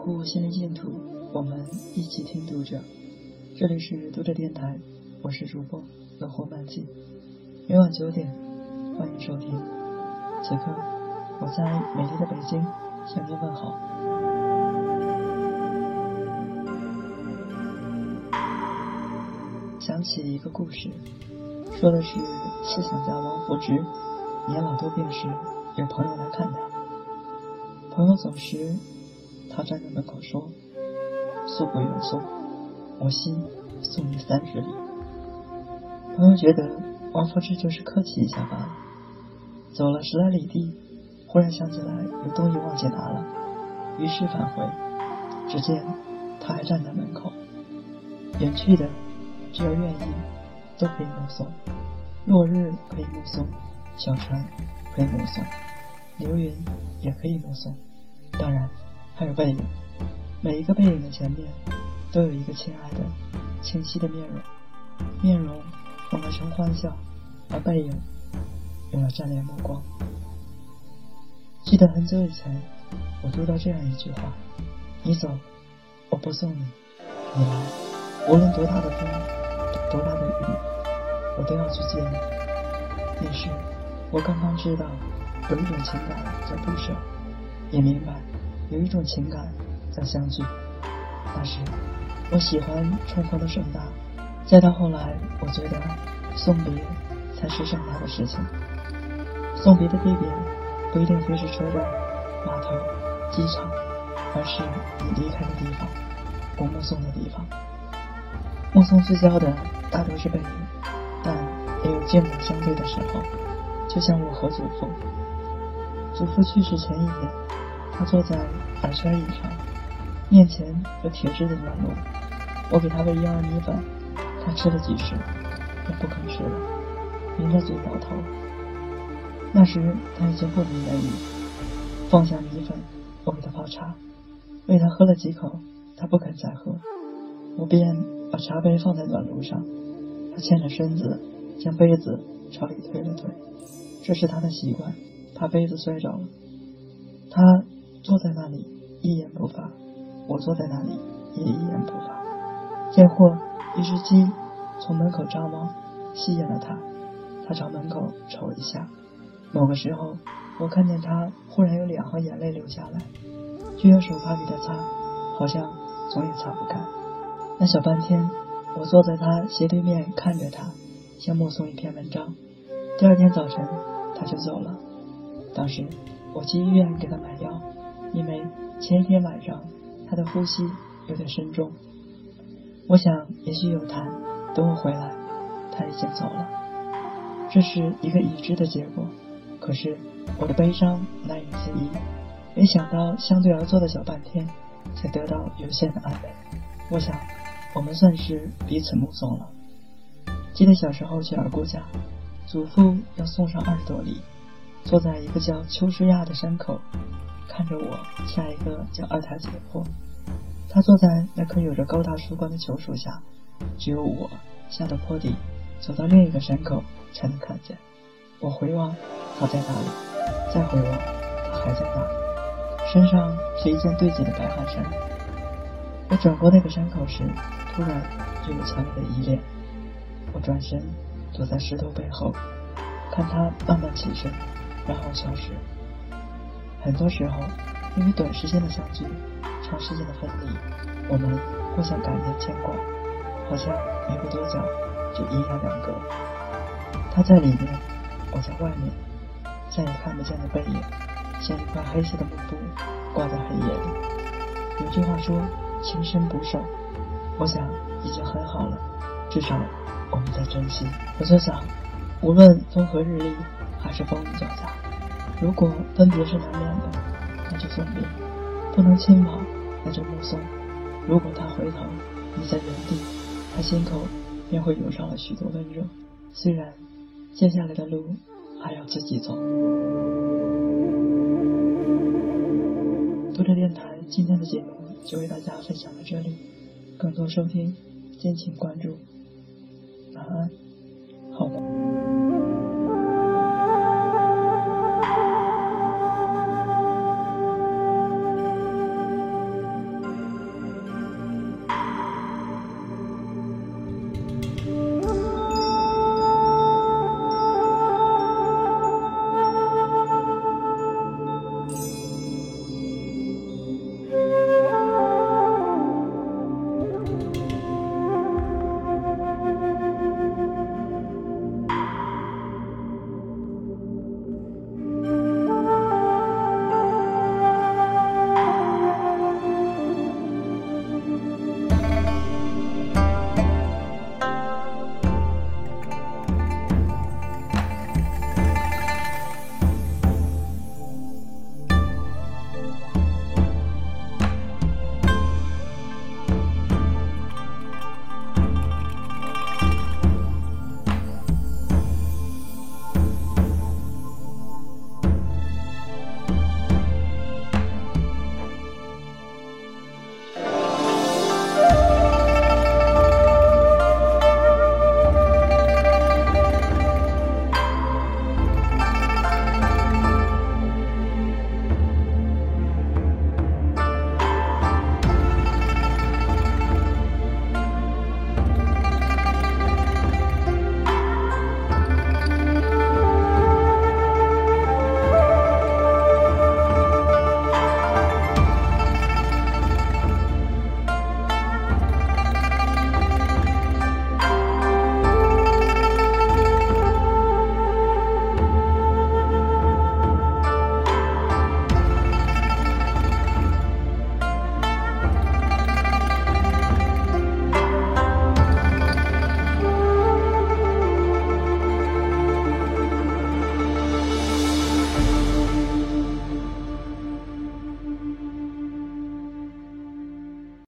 护心灵净土，我们一起听读者。这里是读者电台，我是主播乐活漫记。每晚九点，欢迎收听。此刻，我在美丽的北京向您问好。想起一个故事，说的是思想家王福之年老多病时，有朋友来看他，朋友走时。他站在门口说：“送不远送，我心送你三十里。”朋友觉得王夫之就是客气一下罢了。走了十来里地，忽然想起来有东西忘记拿了，于是返回。只见他还站在门口。远去的，只要愿意，都可以目送。落日可以目送，小船可以目送，流云也可以目送。当然。还有背影，每一个背影的前面都有一个亲爱的、清晰的面容。面容用来生欢笑，而背影用来占领目光。记得很久以前，我读到这样一句话：“你走，我不送你；你来，无论多大的风，多大的雨，我都要去接你。”那时，我刚刚知道有一种情感叫不舍，也明白。有一种情感在相聚，那时我喜欢重逢的盛大，再到后来，我觉得送别才是盛大的事情。送别的地点不一定非是车站、码头、机场，而是你离开的地方，我目送的地方。目送最交的大都是背影，但也有静默相对的时候，就像我和祖父。祖父去世前一年。他坐在耳圈椅上，面前有铁质的暖炉。我给他喂婴儿米粉，他吃了几匙，便不肯吃了，抿着嘴摇头。那时他已经不明言语，放下米粉，我给他泡茶，喂他喝了几口，他不肯再喝，我便把茶杯放在暖炉上，他欠着身子，将杯子朝里推了推，这是他的习惯，怕杯子摔着了。他。坐在那里一言不发，我坐在那里也一言不发。见或一只鸡从门口张望，吸引了他，他朝门口瞅一下。某个时候，我看见他忽然有两行眼泪流下来，就用手帕给他擦，好像总也擦不干。那小半天，我坐在他斜对面看着他，像目送一篇文章。第二天早晨，他就走了。当时我去医院给他买药。因为前一天晚上他的呼吸有点深重，我想也许有痰。等我回来，他已经走了。这是一个已知的结果，可是我的悲伤难以自抑。没想到相对而坐的小半天，才得到有限的安慰。我想，我们算是彼此目送了。记得小时候去二姑家，祖父要送上二十多里，坐在一个叫秋实亚的山口。看着我下一个叫二台子的坡，他坐在那棵有着高大树冠的球树下，只有我下到坡底，走到另一个山口才能看见。我回望，他在哪里？再回望，他还在那里。身上是一件对襟的白汗衫。我转过那个山口时，突然就有强烈的依恋。我转身躲在石头背后，看他慢慢起身，然后消失。很多时候，因为短时间的相聚，长时间的分离，我们互相感念牵挂，好像没过多久就阴阳两隔。他在里面，我在外面，再也看不见的背影，像一块黑色的幕布挂在黑夜里。有句话说“情深不寿”，我想已经很好了，至少我们在珍惜。我就想，无论风和日丽，还是风雨交加。如果分别是难免的，那就送别；不能亲往，那就目送。如果他回头，你在原地，他心口便会涌上了许多温热。虽然接下来的路还要自己走。读者电台今天的节目就为大家分享到这里，更多收听敬请关注。晚安。